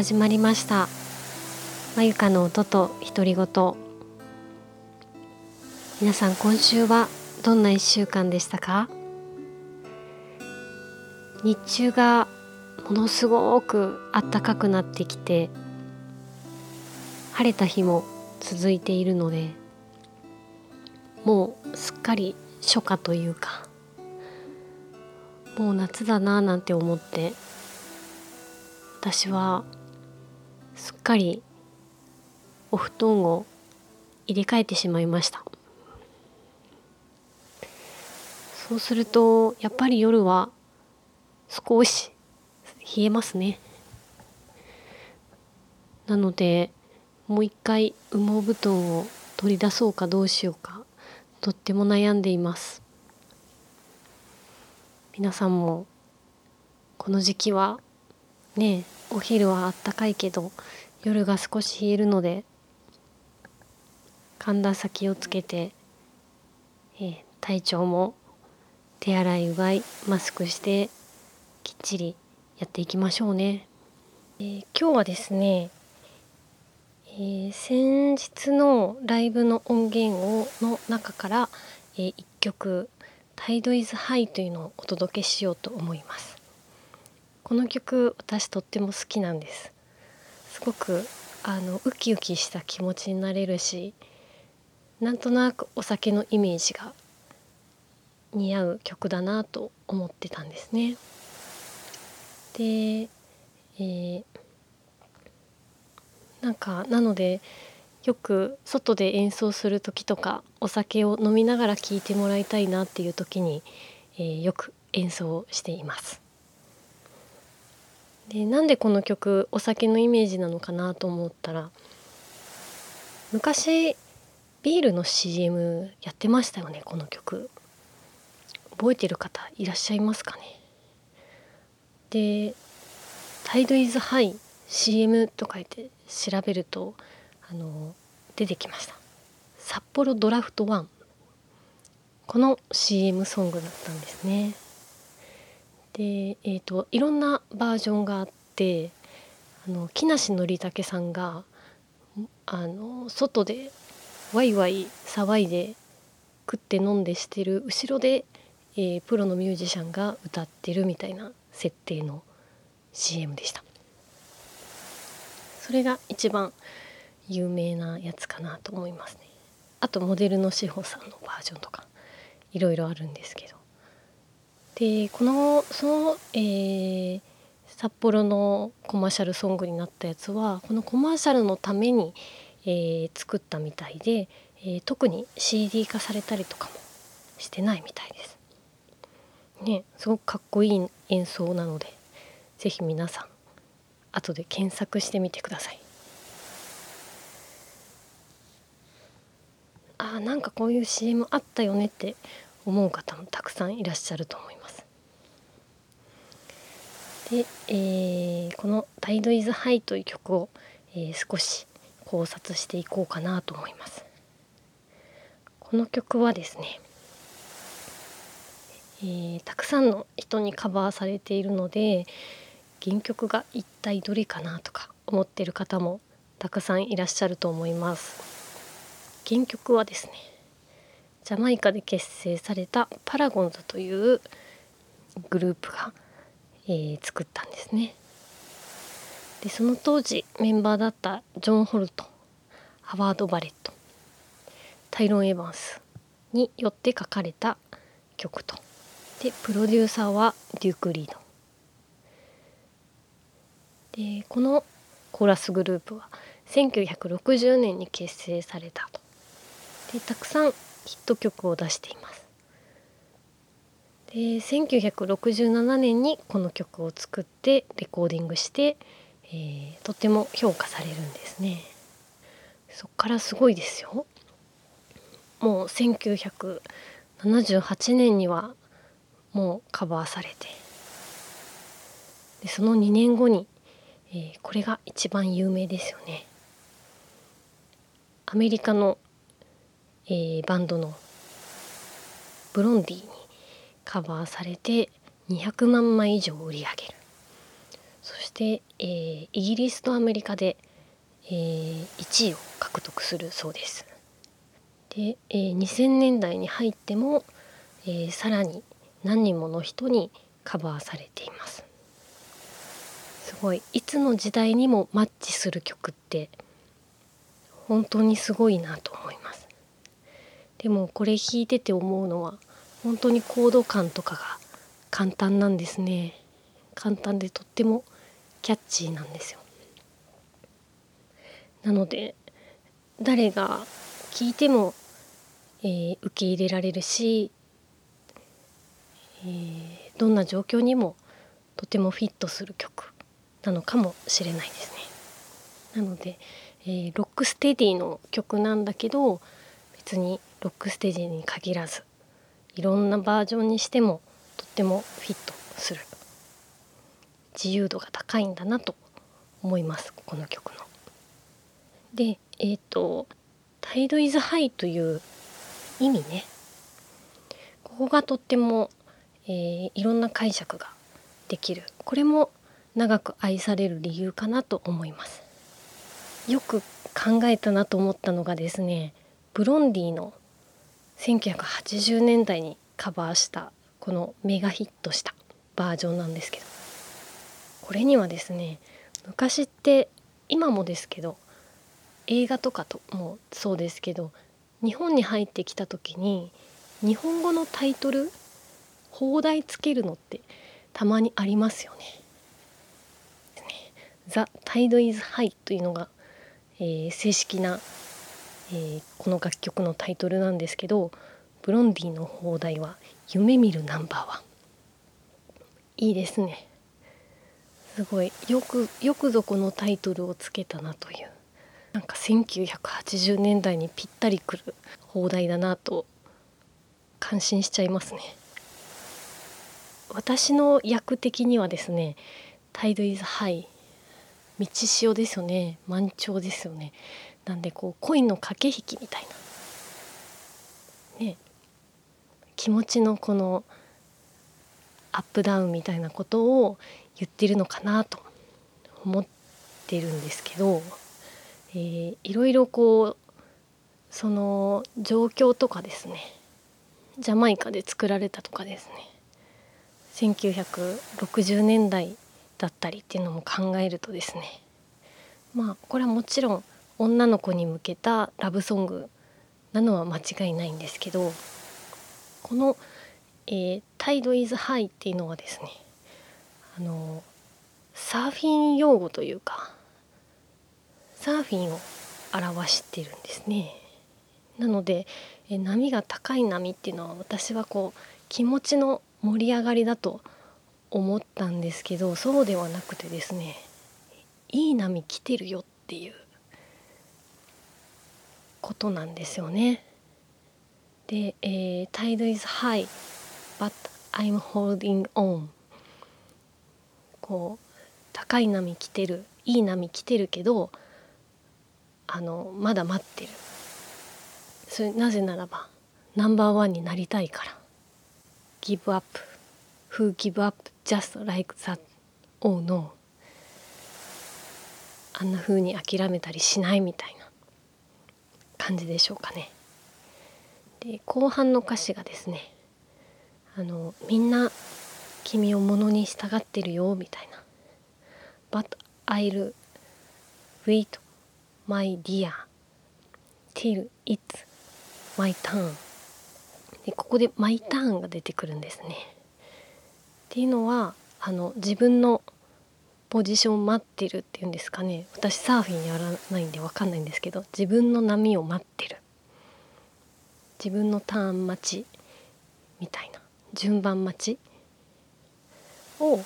始まりました。まゆかの音と独り言。皆さん今週はどんな一週間でしたか？日中がものすごく暖かくなってきて晴れた日も続いているのでもうすっかり初夏というかもう夏だななんて思って私はすっかりお布団を入れ替えてしまいました。そうするとやっぱり夜は少し冷えますね。なのでもう一回羽毛布団を取り出そうかどうしようか。とっても悩んでいます。皆さんもこの時期はねお昼はあったかいけど夜が少し冷えるので寒暖差気をつけて、えー、体調も手洗いうがいマスクしてきっちりやっていきましょうね。えー、今日はですね、えー、先日のライブの音源をの中から、えー、1曲「タイドイズハイというのをお届けしようと思います。この曲私とっても好きなんです。すごくあのウキウキした気持ちになれるしなんとなくお酒のイメージが似合う曲だなと思ってたんですね。で、えー、なんかなのでよく外で演奏する時とかお酒を飲みながら聴いてもらいたいなっていう時に、えー、よく演奏しています。でなんでこの曲お酒のイメージなのかなと思ったら昔ビールの CM やってましたよねこの曲。覚えてる方いらっしゃいますかね？で「タイドイズハイ CM」と書いて調べるとあの出てきました。札幌ドラフト1この CM ソングだったんですね。でえーと、いろんなバージョンがあってあの木梨憲武さんがあの外でワイワイ騒いで食って飲んでしてる後ろで、えー、プロのミュージシャンが歌ってるみたいな設定の CM でした。それが一番有名なやつかなと思いますね。あとモデルの志保さんのバージョンとかいろいろあるんですけど。でこのその、えー、札幌のコマーシャルソングになったやつはこのコマーシャルのためにえー、作ったみたいで、えー、特に CD 化されたりとかもしてないみたいです。ねすごくかっこいい演奏なので是非皆さん後で検索してみてください。あなんかこういう CM あったよねって思う方もたくさんいらっしゃると思います。で、えー、この「タイドイズハイという曲を、えー、少し考察していこうかなと思いますこの曲はですね、えー、たくさんの人にカバーされているので原曲が一体どれかなとか思ってる方もたくさんいらっしゃると思います原曲はですねジャマイカで結成されたパラゴンズというグループが、えー、作ったんですね。でその当時メンバーだったジョン・ホルトハワード・バレットタイロン・エヴァンスによって書かれた曲と。でプロデューサーはデューク・リード。でこのコーラスグループは1960年に結成されたと。でたくさんヒット曲を出していますで1967年にこの曲を作ってレコーディングしてえー、とても評価されるんですね。そっからすごいですよ。もう1978年にはもうカバーされてでその2年後に、えー、これが一番有名ですよね。アメリカの、えー、バンドのブロンディにカバーされて200万枚以上売り上げる。そして、えー、イギリスとアメリカで、えー、1位を獲得するそうです。で、えー、2000年代に入っても、えー、さらに何人もの人にカバーされています。すごい。いつの時代にもマッチする曲って本当にすごいなと思います。でもこれ弾いてて思うのは本当にコード感とかが簡単なんですね簡単でとってもキャッチーなんですよなので誰が聴いても、えー、受け入れられるしえー、どんな状況にもとてもフィットする曲なのかもしれないですね。なので、えー、ロックステディの曲なんだけど別にロックステディに限らずいろんなバージョンにしてもとってもフィットする。自由度が高いんだなと思いますこの曲の。でえっ、ー、と「タイド・イズ・ハイ」という意味ね。ここがとってもえー、いろんな解釈ができる。これも長く愛される理由かなと思います。よく考えたなと思ったのがですねブロンディの1980年代にカバーしたこのメガヒットしたバージョンなんですけどこれにはですね昔って今もですけど映画とかともそうですけど日本に入ってきた時に日本語のタイトル放題つけるのってたまにありますよね。ザ・タイド・イズ・ハイというのが、えー、正式な、えー、この楽曲のタイトルなんですけどブロンディの放題は「夢見るナンバーワン」いいですね。すごい。よくよくぞこのタイトルをつけたなという。なんか1980年代にぴったりくる放題だなと感心しちゃいますね。私の役的にはですね「タイド・イズ・ハイ」道潮ですよね。満潮ですよね。なんでこう恋の駆け引きみたいな。ね。気持ちのこのアップダウンみたいなことを言ってるのかなと思ってるんですけど、えー、いろいろこうその状況とかですね。ジャマイカで作られたとかですね。1960年代だったりっていうのも考えるとですね。まあこれはもちろん女の子に向けたラブソングなのは間違いないんですけどこの「えー、タイド・イズ・ハイ」っていうのはですねあのサーフィン用語というかサーフィンを表してるんですね。なのでえ波が高い波っていうのは私はこう気持ちの盛り上がりだと思ったんですけどそうではなくてですねいい波来てるよっていうことなんですよね。で「えー、Tide is high but I'm holding on」こう高い波来てるいい波来てるけどあのまだ待ってる。それなぜならばナンバーワンになりたいから。give up who give up just like that oh no. あんな風に諦めたりしないみたいな。感じでしょうかね。で後半の歌詞がですねあのみんな君をものに従ってるよみたいな「But I'll wait my dear till it's my turn」でここで「マイターン」が出てくるんですね。っていうのはあの自分のポジション待ってるっていうんですかね。私サーフィンやらないんで分かんないんですけど自分の波を待ってる。自分のターン待ちみたいな。順番待ちを、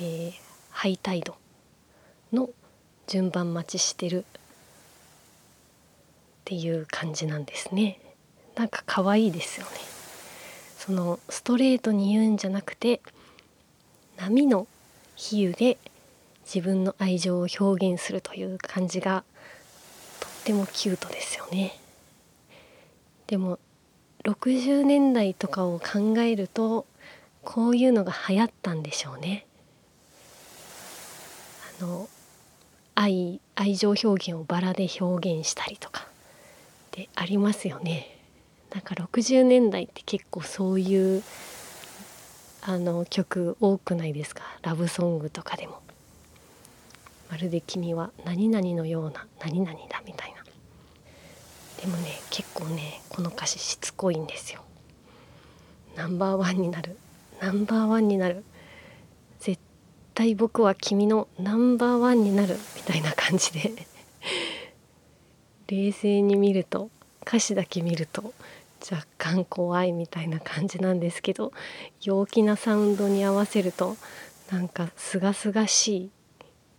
えー、ハイタイドの順番待ちしてるっていう感じなんですね。なんか可愛いですよね。そのストレートに言うんじゃなくて波の比喩で自分の愛情を表現するという感じがとってもキュートですよね。でも60年代とかを考えるとこういうのが流行ったんでしょうね。あの愛愛情表現をバラで表現したりとか。でありますよね。なんか60年代って結構そういうあの曲多くないですか？ラブソングとかでも。まるで君は何々のような何々だみたいな。でもね結構ねこの歌詞しつこいんですよ。ナンバーワンになるナンバーワンになる絶対僕は君のナンバーワンになるみたいな感じで冷静に見ると歌詞だけ見ると若干怖いみたいな感じなんですけど陽気なサウンドに合わせるとなんかすがすがしい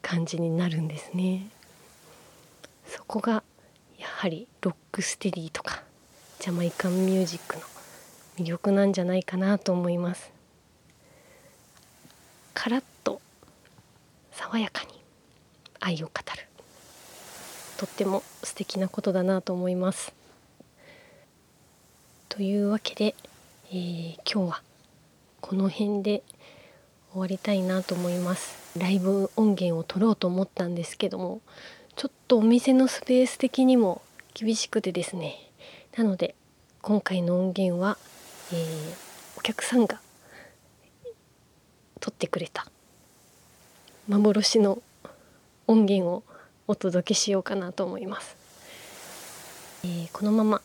感じになるんですね。そこがやはりロックステディとかジャマイカンミュージックの魅力なんじゃないかなと思います。カラッと爽やかに愛を語るとっても素敵なことだなと思います。というわけで、えー、今日はこの辺で終わりたいなと思います。ライブ音源を取ろうと思ったんですけどもちょっとお店のスペース的にも厳しくてですね。なので今回の音源は、えー、お客さんが撮ってくれた幻の音源をお届けしようかなと思います、えー、このまま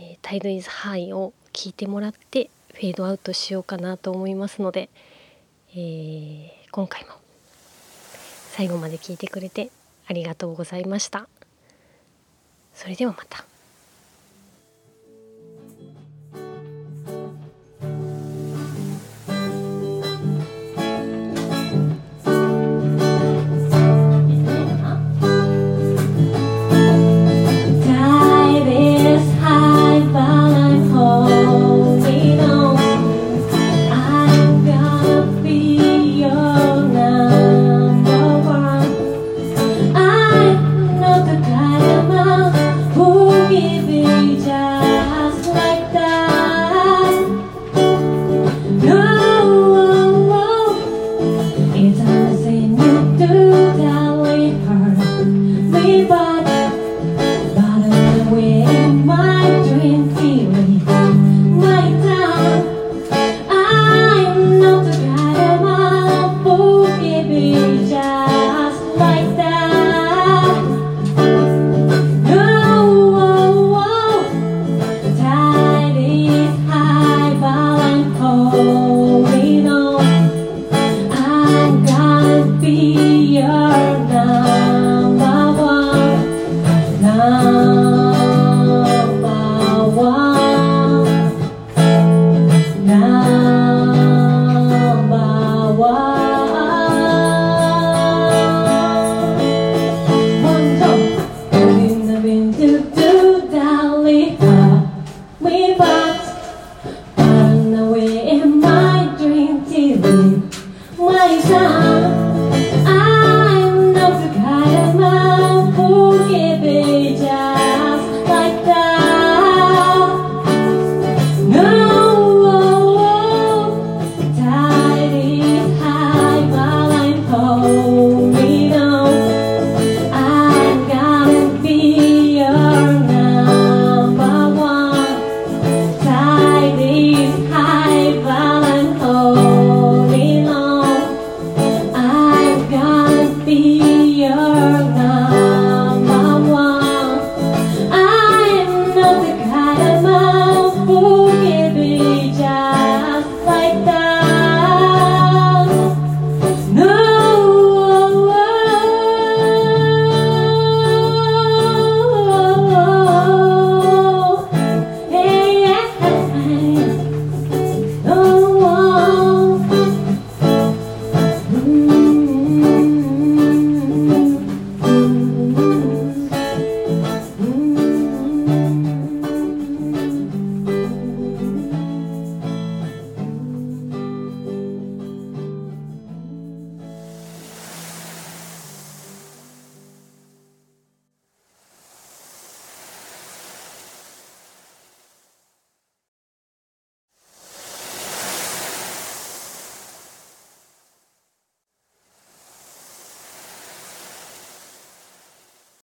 えー、タイドイズハイを聞いてもらってフェードアウトしようかなと思いますので、えー、今回も最後まで聞いてくれてありがとうございました。それではまた。